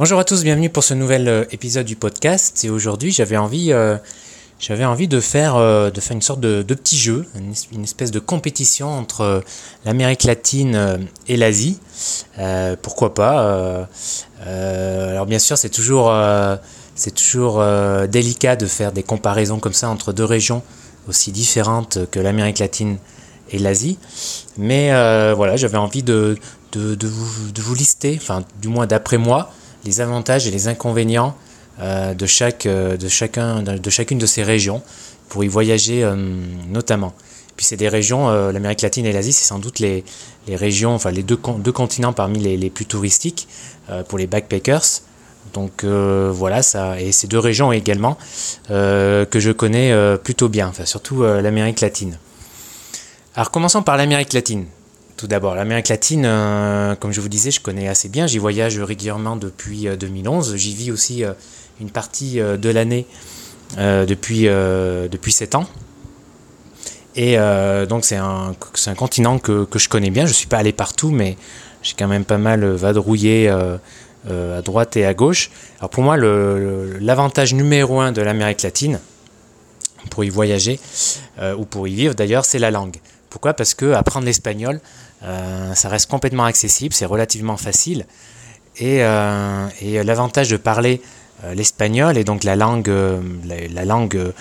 Bonjour à tous, bienvenue pour ce nouvel euh, épisode du podcast. Et aujourd'hui, j'avais envie, euh, envie de faire, euh, de faire une sorte de, petit jeu, une, es- une espèce de compétition entre l'Amérique latine et l'Asie. Pourquoi pas Alors bien sûr, c'est toujours, toujours délicat de faire des comparaisons comme ça entre deux régions aussi différentes que l'Amérique latine et l'Asie. Mais voilà, j'avais envie de vous, de vous lister, enfin du moins d'après moi, les avantages et les inconvénients euh, euh, de, chacun, de, chacune de ces régions pour y voyager euh, notamment. Puis c'est des régions, l'Amérique latine et l'Asie, c'est sans doute les, régions, enfin les deux, con- deux continents parmi les, plus touristiques pour les backpackers. Donc voilà, ça, et ces deux régions également que je connais plutôt bien, surtout l'Amérique latine. Alors commençons par l'Amérique latine. Tout d'abord, l'Amérique latine, euh, comme je vous disais, je connais assez bien. J'y voyage régulièrement depuis euh, 2011. J'y vis aussi euh, une partie euh, de l'année euh, depuis, euh, depuis 7 ans. Et euh, donc c'est un, un continent que, que je connais bien. Je ne suis pas allé partout, mais j'ai quand même pas mal vadrouillé euh, euh, à droite et à gauche. Alors pour moi, l'avantage numéro un de l'Amérique latine, pour y voyager, euh, ou pour y vivre d'ailleurs, c'est la langue. Pourquoi? Parce que apprendre l'espagnol, euh, ça reste complètement accessible, c'est relativement facile. Et, euh, et l'avantage de parler euh, l'espagnol et donc la langue, la, la langue,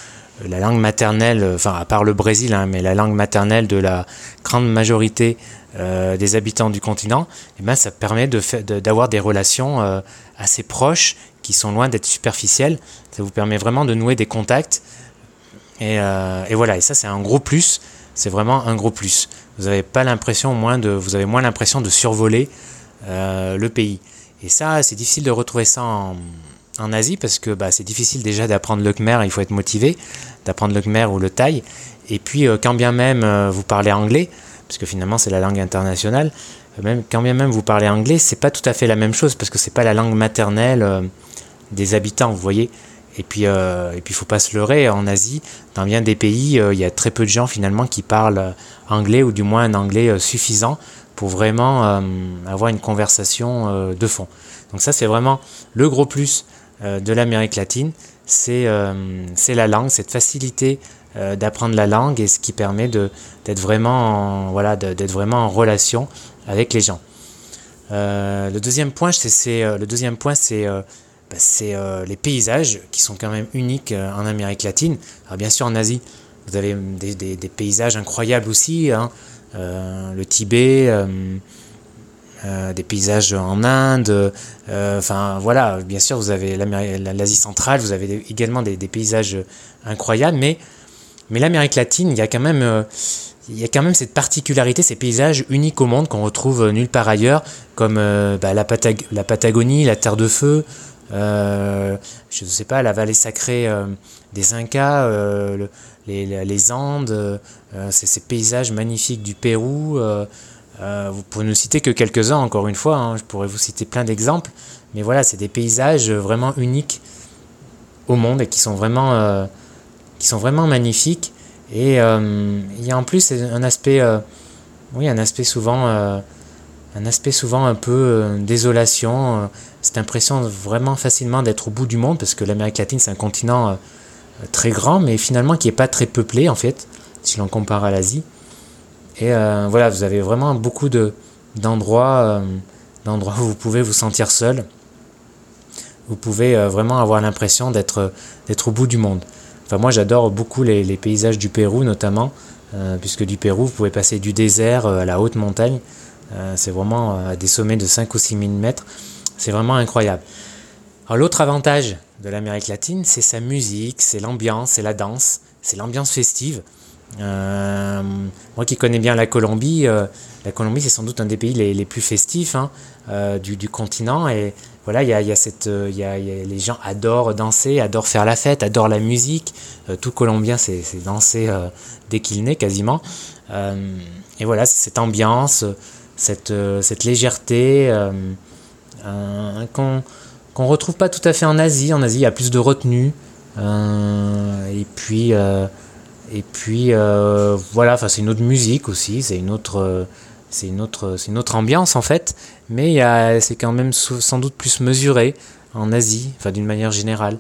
la langue maternelle, enfin à part le Brésil, hein, mais la langue maternelle de la grande majorité des habitants du continent, eh ben, ça permet d'avoir des relations assez proches qui sont loin d'être superficielles. Ça vous permet vraiment de nouer des contacts. Et, et voilà, et ça c'est un gros plus. C'est vraiment un gros plus. Vous avez pas l'impression moins de, vous avez moins l'impression de survoler euh, le pays. Et ça, c'est difficile de retrouver ça en, Asie parce que bah, c'est difficile déjà d'apprendre le khmer. Il faut être motivé d'apprendre le khmer ou le thaï. Et puis, euh, quand bien même euh, vous parlez anglais, parce que finalement c'est la langue internationale, même quand bien même vous parlez anglais, c'est pas tout à fait la même chose parce que c'est pas la langue maternelle des habitants. Vous voyez. Et puis, euh, et puis, faut pas se leurrer. En Asie, dans bien des pays, euh, il y a très peu de gens finalement qui parlent anglais ou du moins un anglais euh, suffisant pour vraiment euh, avoir une conversation de fond. Donc ça, c'est vraiment le gros plus de l'Amérique latine, c'est la langue, cette facilité d'apprendre la langue et ce qui permet d'être vraiment en, voilà d'être vraiment en relation avec les gens. Le deuxième point, c'est le deuxième point, c'est bah, c'est euh, les paysages qui sont quand même uniques euh, en Amérique latine. Alors bien sûr en Asie, vous avez des, des- paysages incroyables aussi, hein. Euh, le Tibet, euh, des paysages en Inde. Enfin voilà, bien sûr vous avez l'Asie centrale, vous avez également des, paysages incroyables, mais l'Amérique latine, il y a quand même cette particularité, ces paysages uniques au monde qu'on retrouve nulle part ailleurs, comme bah, la Patagonie, la Terre de Feu, euh, je ne sais pas, la vallée sacrée euh, des Incas, euh, le- les, les Andes, ces paysages magnifiques du Pérou. vous pouvez ne citer que quelques-uns, encore une fois, hein, je pourrais vous citer plein d'exemples, mais voilà, c'est des paysages vraiment uniques au monde et qui sont vraiment, qui sont vraiment magnifiques. Et il y a en plus un aspect, oui, un aspect souvent, un aspect souvent un peu euh, désolation, euh, cette impression vraiment facilement d'être au bout du monde, parce que l'Amérique latine c'est un continent euh, très grand, mais finalement qui est pas très peuplé en fait, si l'on compare à l'Asie. Et voilà, vous avez vraiment beaucoup de d'endroits, d'endroits où vous pouvez vous sentir seul. Vous pouvez vraiment avoir l'impression d'être au bout du monde. Enfin, moi, j'adore beaucoup les, paysages du Pérou, notamment, puisque du Pérou, vous pouvez passer du désert à la haute montagne. Euh, c'est vraiment euh, à des sommets de 5 ou 6 000 mètres. C'est vraiment incroyable. L'autre avantage de l'Amérique latine, c'est sa musique, c'est l'ambiance, c'est la danse, c'est l'ambiance festive. Euh, moi qui connais bien la Colombie, euh, la Colombie c'est sans doute un des pays les, plus festifs hein, euh, du, continent et voilà il y a, y a cette, euh, y a, les gens adorent danser, adorent faire la fête, adorent la musique. Euh, tout Colombien c'est danser euh, dès qu'il naît quasiment. Euh, et voilà cette ambiance, cette, euh, cette légèreté euh, qu'on qu'on retrouve pas tout à fait en Asie. En Asie il y a plus de retenue euh, et puis et puis voilà, c'est une autre musique aussi, c'est une autre, une une autre ambiance en fait, mais c'est quand même sans doute plus mesuré en Asie, d'une manière générale.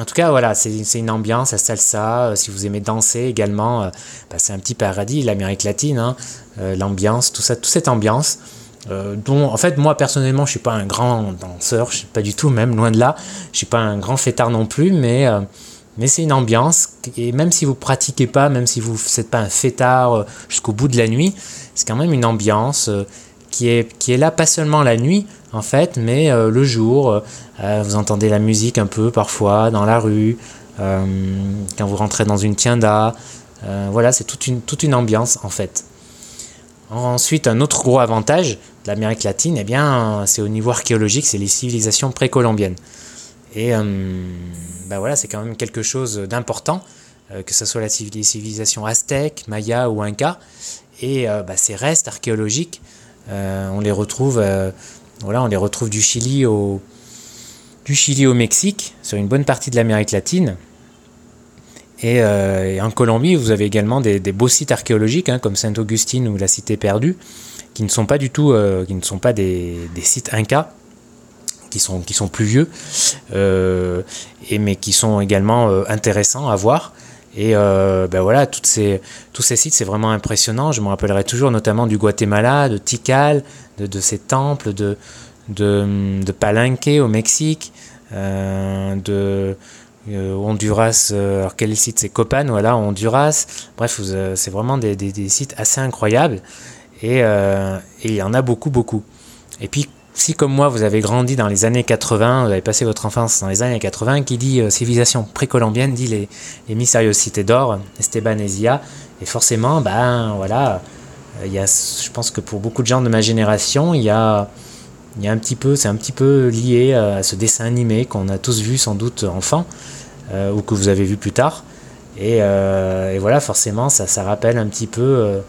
En tout cas, voilà, c'est une ambiance à salsa. Euh, si vous aimez danser également, euh, bah, c'est un petit paradis, l'Amérique latine, hein. euh, l'ambiance, tout ça, toute cette ambiance. dont, en fait, moi personnellement, je suis pas un grand danseur, je suis pas du tout, même loin de là. Je suis pas un grand fêtard non plus, mais mais c'est une ambiance. Et même si vous pratiquez pas, même si vous n'êtes pas un fêtard jusqu'au bout de la nuit, c'est quand même une ambiance qui est là pas seulement la nuit, en fait, mais euh, le jour, euh, vous entendez la musique un peu parfois dans la rue, euh, quand vous rentrez dans une tienda, voilà, c'est toute une, ambiance en fait. Ensuite, un autre gros avantage de l'Amérique latine, eh bien, c'est au niveau archéologique, c'est les civilisations précolombiennes. Et ben voilà, c'est quand même quelque chose d'important, que ce soit la civilisation aztèque, maya ou inca. Et bah, ces restes archéologiques, on les retrouve voilà, on les retrouve du Chili au, du Chili au Mexique, sur une bonne partie de l'Amérique latine. Et, euh, en Colombie, vous avez également des, beaux sites archéologiques, hein, comme Saint-Augustine ou la Cité perdue, qui ne sont pas du tout, euh, des, sites incas, qui sont, qui euh, mais qui sont également intéressants à voir. Et ben voilà, toutes ces, tous ces sites, c'est vraiment impressionnant. Je me rappellerai toujours notamment du Guatemala, de Tikal, de, ces temples, de, de, de, Palenque au Mexique, euh, de euh, Honduras, alors quel site c'est Copan, voilà, Honduras. Bref, c'est vraiment des, des, sites assez incroyables. Et, il y en a beaucoup, beaucoup. Et puis, si comme moi vous avez grandi dans les années 80, vous avez passé votre enfance dans les années 80, qui dit euh, civilisation précolombienne dit les, les mystérieuses cités d'or, Esteban Ezia, et forcément, ben voilà, il y a, je pense que pour beaucoup de gens de ma génération, il y a, il y a un petit peu, c'est un petit peu lié à ce dessin animé qu'on a tous vu sans doute enfant, euh, ou que vous avez vu plus tard, et, euh, et voilà, forcément, ça, ça rappelle un petit peu.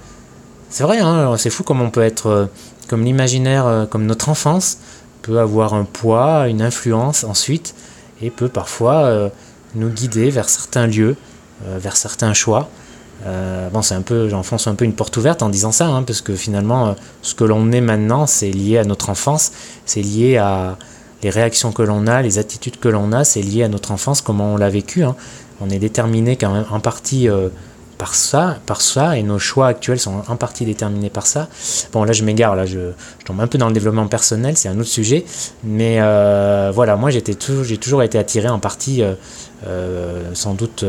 C'est vrai, hein, c'est fou comme on peut être comme l'imaginaire, euh, comme notre enfance peut avoir un poids, une influence ensuite, et peut parfois euh, nous guider vers certains lieux, euh, vers certains choix. bon, c'est un peu, j'enfonce un peu une porte ouverte en disant ça, hein, parce que finalement, ce que l'on est maintenant, c'est lié à notre enfance, c'est lié à les réactions que l'on a, les attitudes que l'on a, c'est lié à notre enfance, comment on l'a vécu. Hein. On est déterminé quand même en partie par ça, par ça, et nos choix actuels sont en partie déterminés par ça. Bon, là, je m'égare, là, je, tombe un peu dans le développement personnel, c'est un autre sujet, mais euh, voilà, moi, j'ai toujours été attiré en partie, euh, euh, sans doute,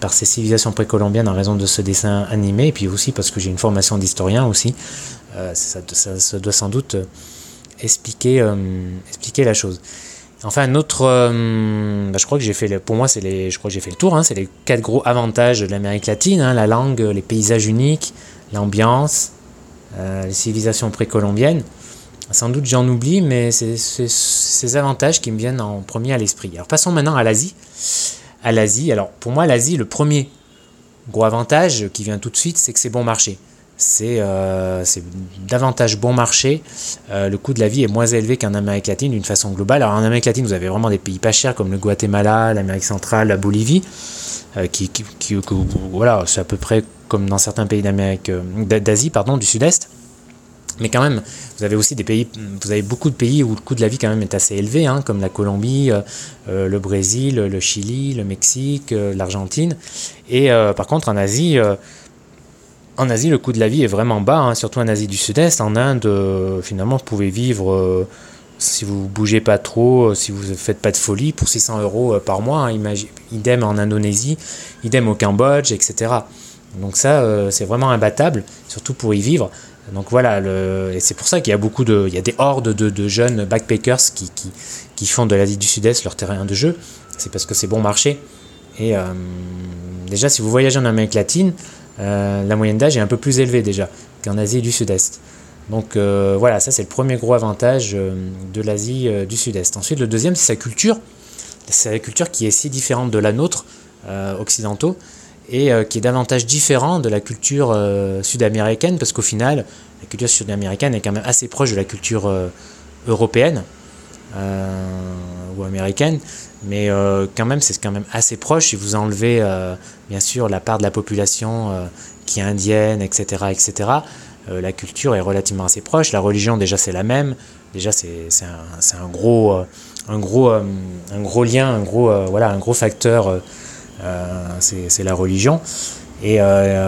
par ces civilisations précolombiennes en raison de ce dessin animé, et puis aussi parce que j'ai une formation d'historien aussi. Ça, ça, doit sans doute expliquer la chose. Enfin, un autre, euh, bah, je crois que j'ai fait, pour moi, c'est les, je crois que j'ai fait le tour. Hein, c'est les quatre gros avantages de l'Amérique latine hein, la langue, les paysages uniques, l'ambiance, euh, les civilisations précolombiennes. Sans doute, j'en oublie, mais c'est ces avantages qui me viennent en premier à l'esprit. Alors, passons maintenant à l'Asie. À l'Asie, alors pour moi, l'Asie, le premier gros avantage qui vient tout de suite, c'est que c'est bon marché c'est euh, davantage bon marché. Euh, le coût de la vie est moins élevé qu'en Amérique latine d'une façon globale. Alors en Amérique latine, vous avez vraiment des pays pas chers comme le Guatemala, l'Amérique centrale, la Bolivie, euh, qui, voilà, c'est à peu près comme dans certains pays d'Amérique, d'Asie, pardon, du Sud-Est. Mais quand même, vous avez aussi des pays, vous avez beaucoup de pays où le coût de la vie quand même est assez élevé, hein, comme la Colombie, le Brésil, le Chili, le Mexique, l'Argentine. Et par contre, en Asie, en Asie, le coût de la vie est vraiment bas, hein, surtout en Asie du Sud-Est. En Inde, euh, finalement, vous pouvez vivre, euh, si vous bougez pas trop, euh, si vous ne faites pas de folie, pour 600 euros par mois. Hein, idem en Indonésie, idem au Cambodge, etc. Donc ça, c'est vraiment imbattable, surtout pour y vivre. Donc voilà, et c'est pour ça qu'il y a beaucoup de, il y a des hordes de, jeunes backpackers qui, qui, font de l'Asie du Sud-Est leur terrain de jeu. C'est parce que c'est bon marché. Et déjà, si vous voyagez en Amérique latine, la moyenne d'âge est un peu plus élevée déjà qu'en Asie du Sud-Est. Donc euh, voilà, ça c'est le premier gros avantage euh, de l'Asie du Sud-Est. Ensuite, le deuxième, c'est sa culture. C'est la culture qui est si différente de la nôtre, occidentaux, et qui est davantage différente de la culture sud-américaine, parce qu'au final, la culture sud-américaine est quand même assez proche de la culture européenne ou américaine, mais euh, quand même c'est quand même assez proche si vous enlevez euh, bien sûr la part de la population euh, qui est indienne, etc., etc. la culture est relativement assez proche. La religion, déjà, c'est la même. Déjà, c'est un, un, gros, un, gros, un gros lien, un gros, voilà, un gros facteur, c'est la religion. Et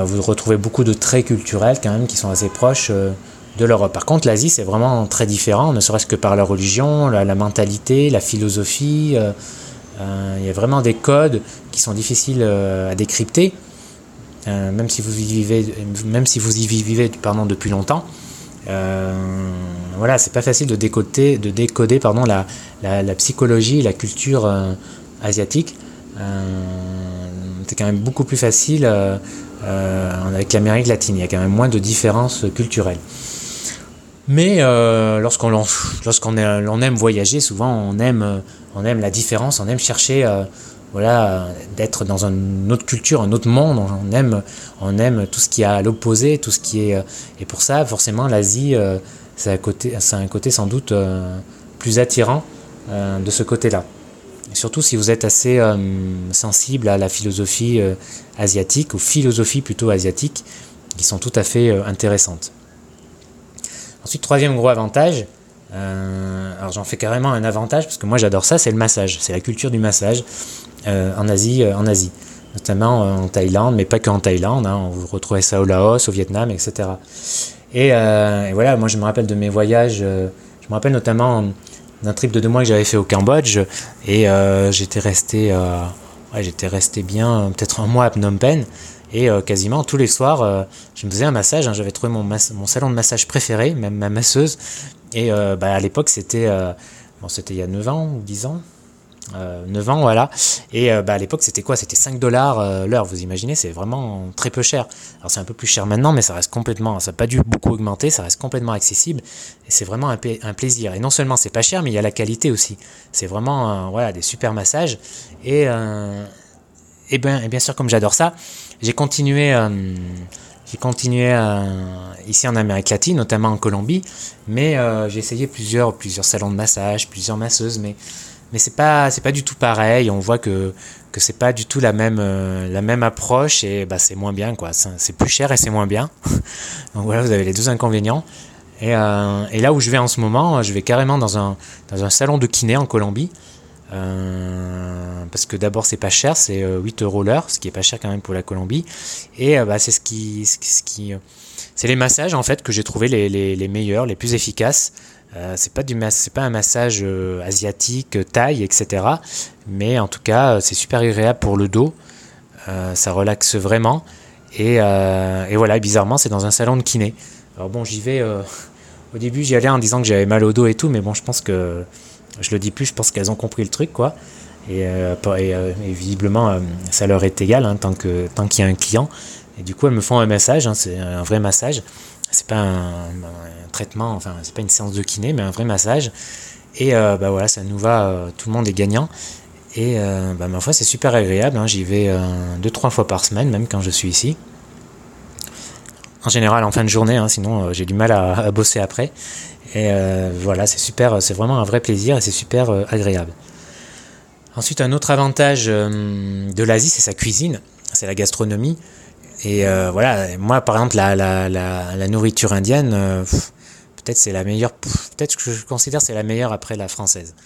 vous retrouvez beaucoup de traits culturels quand même qui sont assez proches de l'Europe. Par contre, l'Asie, c'est vraiment très différent, ne serait-ce que par la religion, la, mentalité, la philosophie. Euh, euh, il y a vraiment des codes qui sont difficiles euh, à décrypter, même si vous y vivez, même si vous y vivez pardon, depuis longtemps. voilà, c'est pas facile de décoder, de décoder pardon, la, la, psychologie, la culture asiatique. c'est quand même beaucoup plus facile avec l'Amérique latine. Il y a quand même moins de différences culturelles. Mais euh, lorsqu'on lorsqu'on on aime voyager, souvent on aime, on aime la différence, on aime chercher euh, d'être dans une autre culture, un autre monde. On aime, tout ce qui est à l'opposé, tout ce qui est. Euh, et pour ça, forcément, l'Asie, c'est un côté, un côté sans doute plus attirant de ce côté-là. Surtout si vous êtes assez sensible à la philosophie asiatique, ou philosophies plutôt asiatiques, qui sont tout à fait intéressantes. Ensuite, troisième gros avantage, euh, alors j'en fais carrément un avantage parce que moi j'adore ça, c'est le massage, c'est la culture du massage euh, en Asie, euh, en Asie, notamment en Thaïlande, mais pas qu'en Thaïlande. Hein, on retrouvez ça au Laos, au Vietnam, etc. Et, voilà, moi je me rappelle de mes voyages, je me rappelle notamment d'un trip de deux mois que j'avais fait au Cambodge et j'étais resté, j'étais resté bien peut-être un mois à Phnom Penh. Et euh, quasiment tous les soirs, euh, je me faisais un massage. Hein. J'avais trouvé mon, salon de massage préféré, même ma masseuse. Et euh, bah, à l'époque, c'était bon, il y a 9 ans ou 10 ans. 9 ans, voilà. Et bah, à l'époque, c'était quoi? C'était 5 dollars l'heure, vous imaginez C'est vraiment très peu cher. Alors c'est un peu plus cher maintenant, mais ça reste complètement, ça n'a pas dû beaucoup augmenter, ça reste complètement accessible. Et c'est vraiment un, plaisir. Et non seulement c'est pas cher, mais il y a la qualité aussi. C'est vraiment voilà, des super massages. Et, et, ben, et bien sûr, comme j'adore ça, j'ai continué, euh, continué euh, ici en Amérique latine, notamment en Colombie, mais euh, j'ai essayé plusieurs, plusieurs salons de massage, plusieurs masseuses, mais mais c'est pas pas du tout pareil. On voit que que c'est pas du tout la même la même approche et bah c'est moins bien. C'est plus cher et c'est moins bien. Donc voilà, vous avez les deux inconvénients. Et, et, là où je vais en ce moment, je vais carrément dans un dans un salon de kiné en Colombie. Euh, parce que d'abord c'est pas cher, c'est 8 euh, euros l'heure, ce qui est pas cher quand même pour la Colombie. Et euh, bah, c'est ce qui, ce qui, c'est les massages en fait que j'ai trouvé les, meilleurs, les plus efficaces. C'est pas du pas un massage asiatique, taille, etc. Mais en tout cas, c'est super agréable pour le dos. ça relaxe vraiment. Et, et voilà, bizarrement, c'est dans un salon de kiné. Alors bon, j'y vais. au début, j'y allais en disant que j'avais mal au dos et tout, mais bon, je pense que je le dis plus, je pense qu'elles ont compris le truc, quoi. Et, euh, euh, visiblement, euh, ça leur est égal hein, tant qu'il y a un client. Et du coup, elles me font un massage, hein, c'est un vrai massage. C'est pas un, traitement, enfin, c'est pas une séance de kiné, mais un vrai massage. Et bah voilà, ça nous va, tout le monde est gagnant. Et bah, ma foi, c'est super agréable. Hein, j'y vais deux, trois fois par semaine, même quand je suis ici. En général, en fin de journée, sinon j'ai du mal à, bosser après. Et euh, voilà, c'est super, c'est vraiment un vrai plaisir et c'est super euh, agréable. Ensuite, un autre avantage euh, de l'Asie, c'est sa cuisine, c'est la gastronomie. Et voilà, moi par exemple, la nourriture indienne, peut-être c'est la meilleure, peut-être que je considère c'est la meilleure après la française,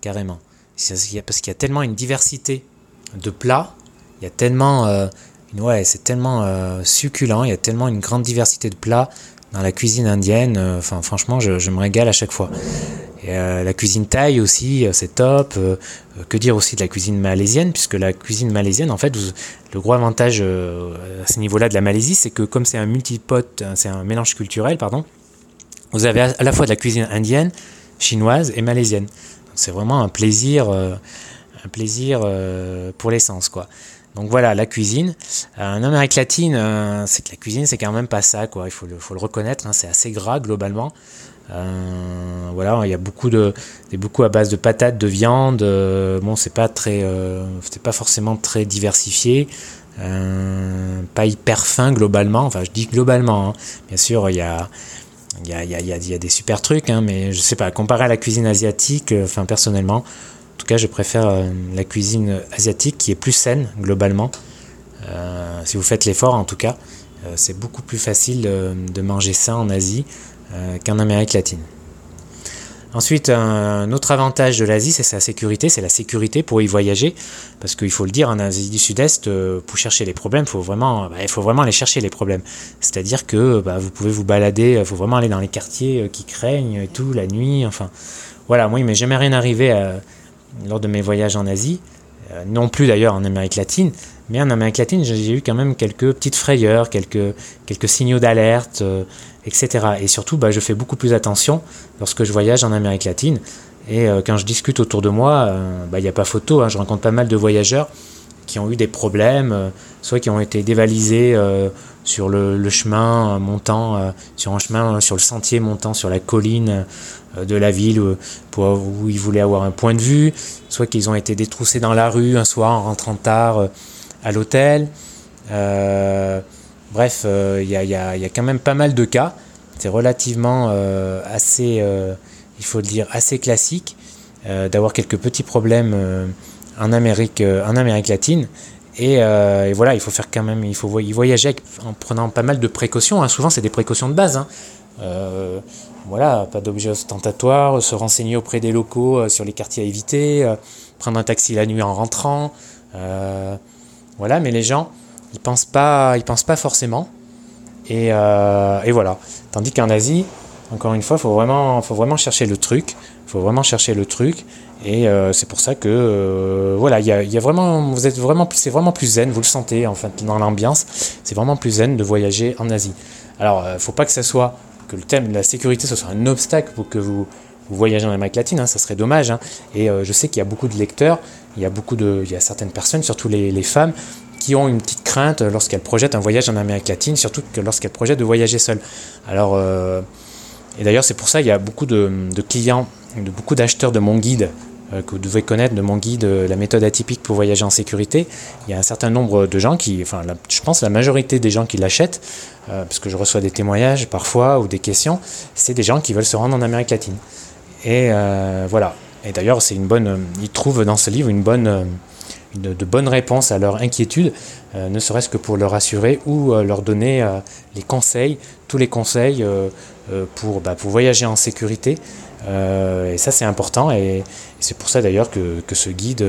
carrément. Parce qu'il y a tellement une diversité de plats, il y a tellement, ouais, c'est tellement succulent, il y a tellement une grande diversité de plats, dans la cuisine indienne, euh, franchement, je, me régale à chaque fois. Euh, la cuisine thaï aussi, euh, c'est top. que dire aussi de la cuisine malaisienne, puisque la cuisine malaisienne, en fait, le gros avantage à ce niveau-là de la Malaisie, c'est que comme c'est un multipote, c'est un mélange culturel, pardon, vous avez à la fois de la cuisine indienne, chinoise et malaisienne. C'est vraiment un plaisir, un plaisir pour l'essence, quoi. Donc voilà, la cuisine. Euh, en Amérique latine, euh, c'est que la cuisine, c'est quand même pas ça, quoi. Il faut le, faut le reconnaître, hein, c'est assez gras globalement. Euh, voilà, il y a beaucoup de, beaucoup à base de patates, de viande. bon, c'est pas très, c'est pas forcément très diversifié, pas hyper fin globalement. Enfin, je dis globalement. Hein. Bien sûr, il y a, des super trucs, hein, mais je sais pas. Comparé à la cuisine asiatique, enfin personnellement, tout cas, je préfère euh, la cuisine asiatique qui est plus saine globalement. Euh, si vous faites l'effort, en tout cas. c'est beaucoup plus facile de manger ça en Asie qu'en Amérique latine. Ensuite, un autre avantage de l'Asie, c'est sa sécurité, c'est la sécurité pour y voyager, parce qu'il faut le dire, en Asie du Sud-Est, euh, pour chercher les problèmes, faut bah, il faut vraiment aller chercher les problèmes. C'est-à-dire que bah, vous pouvez vous balader, il faut vraiment aller dans les quartiers euh, qui craignent et tout, la nuit, enfin, voilà, moi il m'est jamais rien arrivé euh, lors de mes voyages en Asie, non plus d'ailleurs en Amérique latine, mais en Amérique latine, j'ai eu quand même quelques petites frayeurs, quelques, signaux d'alerte, etc. Et surtout, bah, je fais beaucoup plus attention lorsque je voyage en Amérique latine. Et euh, quand je discute autour de moi, euh, bah, il n'y a pas photo. Hein. je rencontre pas mal de voyageurs qui ont eu des problèmes, euh, soit qui ont été dévalisés sur le, chemin montant, sur un chemin, sur le sentier montant sur la colline de la ville où, où, ils voulaient avoir un point de vue, soit qu'ils ont été détroussés dans la rue un soir en rentrant tard à l'hôtel. Bref, il euh, y, a, quand même pas mal de cas. C'est relativement euh, assez, euh, il faut le dire, assez classique d'avoir quelques petits problèmes en Amérique, en Amérique latine. Et, voilà, il faut faire quand même, il faut voyager en prenant pas mal de précautions. Hein. Souvent, c'est des précautions de base. Hein. Voilà, pas d'objets ostentatoires, se renseigner auprès des locaux sur les quartiers à éviter, prendre un taxi la nuit en rentrant. voilà, mais les gens, ils pensent pas, ils pensent pas forcément. Et, euh, voilà. Tandis qu'en Asie, encore une fois, faut vraiment, faut vraiment chercher le truc. Faut vraiment chercher le truc. Et euh, c'est pour ça que euh, voilà, vraiment, vous êtes vraiment, c'est vraiment plus zen. Vous le sentez en fait dans l'ambiance. C'est vraiment plus zen de voyager en Asie. Alors, faut pas que ça soit que le thème de la sécurité ce soit un obstacle pour que vous, vous voyagez en Amérique latine, hein, ça serait dommage. Hein. Et je sais qu'il y a beaucoup de lecteurs, il y a beaucoup de, il y a certaines personnes, surtout les, femmes, qui ont une petite crainte lorsqu'elles projettent un voyage en Amérique latine, surtout que lorsqu'elles projettent de voyager seules. Alors, euh, et d'ailleurs, c'est pour ça qu'il y a beaucoup de, clients, de beaucoup d'acheteurs de mon guide euh, que vous devez connaître de mon guide euh, La méthode atypique pour voyager en sécurité. Il y a un certain nombre de gens qui, enfin, je pense la majorité des gens qui l'achètent, parce que je reçois des témoignages parfois ou des questions, c'est des gens qui veulent se rendre en Amérique latine. Et voilà. Et d'ailleurs, c'est une bonne. Ils trouvent dans ce livre une bonne de bonnes réponses à leurs inquiétudes, euh, ne serait-ce que pour leur assurer ou euh, leur donner euh, les conseils, tous les conseils pour, bah, pour voyager en sécurité. Et ça, c'est important et, c'est pour ça d'ailleurs que, ce guide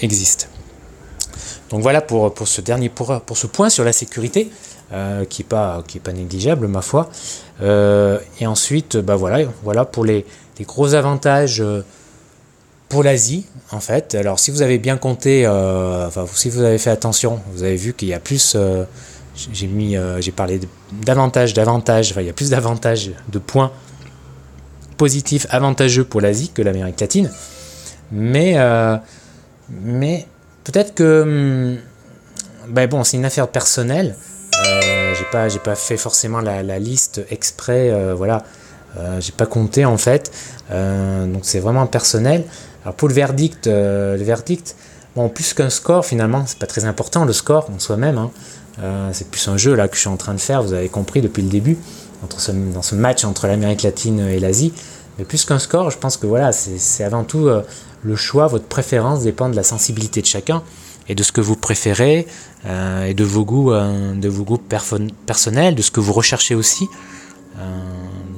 existe. Donc voilà pour, pour ce dernier pour, pour ce point sur la sécurité. qui n'est pas, pas négligeable, ma foi. et ensuite, bah voilà, voilà pour les, les gros avantages pour l'Asie, en fait, alors si vous avez bien compté, euh, enfin si vous avez fait attention, vous avez vu qu'il y a plus, euh, j'ai mis, euh, j'ai parlé davantage, davantage, enfin il y a plus d'avantages, de points positifs, avantageux pour l'Asie que l'Amérique latine, mais, mais peut-être que, hmm, ben bon, c'est une affaire personnelle. j'ai pas, j'ai pas fait forcément la, liste exprès, voilà. j'ai pas compté en fait, donc c'est vraiment personnel. Alors pour le verdict, euh, le verdict, bon, plus qu'un score finalement, c'est pas très important le score en soi-même. Hein. Euh, c'est plus un jeu là que je suis en train de faire, vous avez compris depuis le début, entre dans ce match entre l'Amérique latine et l'Asie. Mais plus qu'un score, je pense que voilà, c'est avant tout euh, le choix, votre préférence dépend de la sensibilité de chacun et de ce que vous préférez et de vos goûts, de vos goûts personnels, de ce que vous recherchez aussi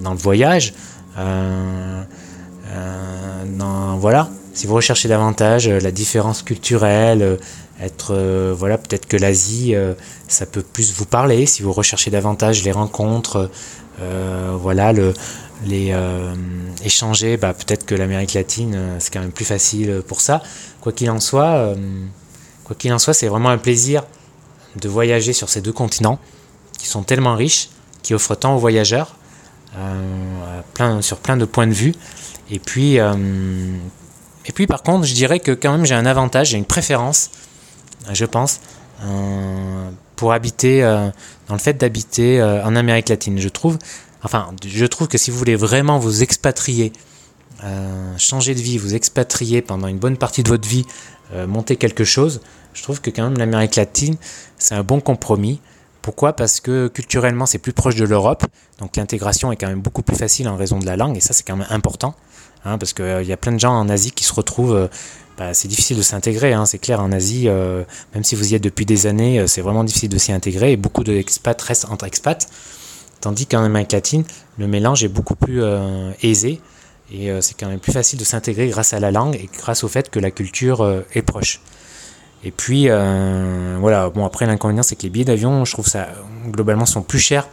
dans le voyage. voilà, si vous recherchez davantage euh, la différence culturelle, euh, être euh, voilà peut-être que l'Asie ça peut plus vous parler si vous recherchez davantage les rencontres voilà le les échanger bah, peut-être que l'Amérique latine c'est quand même plus facile pour ça quoi qu'il en soit quoi qu'il en soit c'est vraiment un plaisir de voyager sur ces deux continents qui sont tellement riches qui offrent tant aux voyageurs sur plein de points de vue et puis et puis par contre, je dirais que quand même j'ai un avantage, j'ai une préférence, je pense, euh, pour habiter, euh, dans le fait d'habiter euh, en Amérique latine. Je trouve, enfin, je trouve que si vous voulez vraiment vous expatrier, changer de vie, vous expatrier pendant une bonne partie de votre vie, monter quelque chose, je trouve que quand même l'Amérique latine, c'est un bon compromis. Pourquoi? Parce que culturellement, c'est plus proche de l'Europe, donc l'intégration est quand même beaucoup plus facile en raison de la langue, et ça, c'est quand même important, hein, parce qu'il y a plein de gens en Asie qui se retrouvent bah, c'est difficile de s'intégrer, hein, c'est clair, en Asie, euh, même si vous y êtes depuis des années, euh, c'est vraiment difficile de s'y intégrer, et beaucoup d'expats restent entre expats, tandis qu'en Amérique latine, le mélange est beaucoup plus euh, aisé, et c'est quand même plus facile de s'intégrer grâce à la langue et grâce au fait que la culture est proche. Et puis, voilà, bon, après l'inconvénient, c'est que les billets d'avion, je trouve ça, globalement, sont plus chers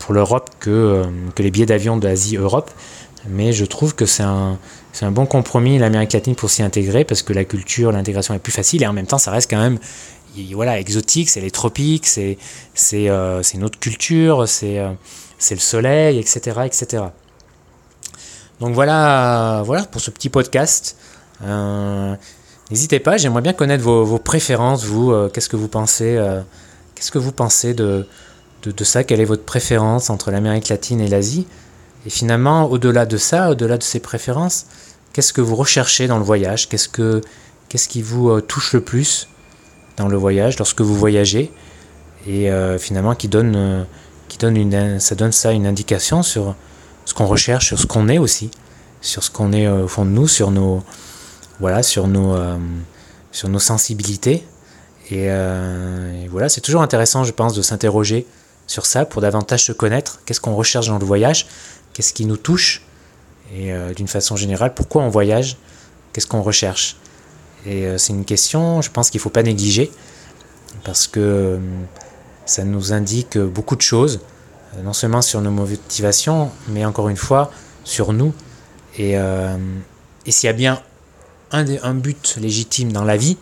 pour l'Europe que, les billets d'avion d'Asie-Europe, mais je trouve que c'est un bon compromis l'Amérique latine pour s'y intégrer parce que la culture, l'intégration est plus facile et en même temps ça reste quand même voilà exotique, c'est les tropiques, c'est c'est euh, notre culture, c'est euh, c'est le soleil, etc., etc. Donc voilà voilà pour ce petit podcast. Euh, n'hésitez pas, j'aimerais bien connaître vos, préférences, vous, qu'est-ce que vous pensez, qu'est-ce que vous pensez de, de, ça, quelle est votre préférence entre l'Amérique latine et l'Asie? Et finalement, au-delà de ça, au-delà de ces préférences, qu'est-ce que vous recherchez dans le voyage? Qu'est-ce que qu'est-ce qui vous touche le plus? Dans le voyage lorsque vous voyagez Et euh, finalement, qui donne, euh, qui donne une, ça donne ça une indication sur ce qu'on recherche, sur ce qu'on est aussi, sur ce qu'on est au fond de nous, sur nos voilà, sur nos sur nos sensibilités. Et, voilà, c'est toujours intéressant, je pense, de s'interroger sur ça pour davantage se connaître. Qu'est-ce qu'on recherche dans le voyage? Qu'est-ce qui nous touche? Et euh, d'une façon générale, pourquoi on voyage? Qu'est-ce qu'on recherche? Et euh, c'est une question, je pense qu'il ne faut pas négliger, parce que euh, ça nous indique beaucoup de choses, non seulement sur nos motivations, mais encore une fois, sur nous. Et, s'il y a bien un, but légitime dans la vie,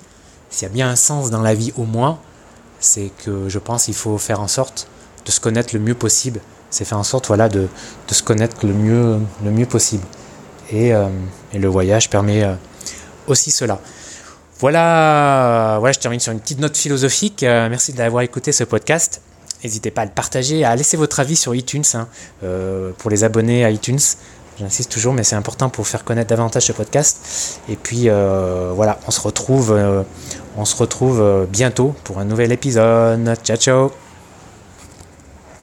s'il y a bien un sens dans la vie au moins, c'est que je pense qu'il faut faire en sorte de se connaître le mieux possible c'est faire en sorte voilà, de, de, se connaître le mieux, le mieux possible. Et, euh, le voyage permet euh, aussi cela. Voilà, je termine sur une petite note philosophique. Euh, merci d'avoir écouté ce podcast. N'hésitez pas à le partager, à laisser votre avis sur iTunes hein, pour les abonnés à iTunes. J'insiste toujours, mais c'est important pour faire connaître davantage ce podcast. Et puis voilà, on se retrouve, on se retrouve bientôt pour un nouvel épisode. Ciao ciao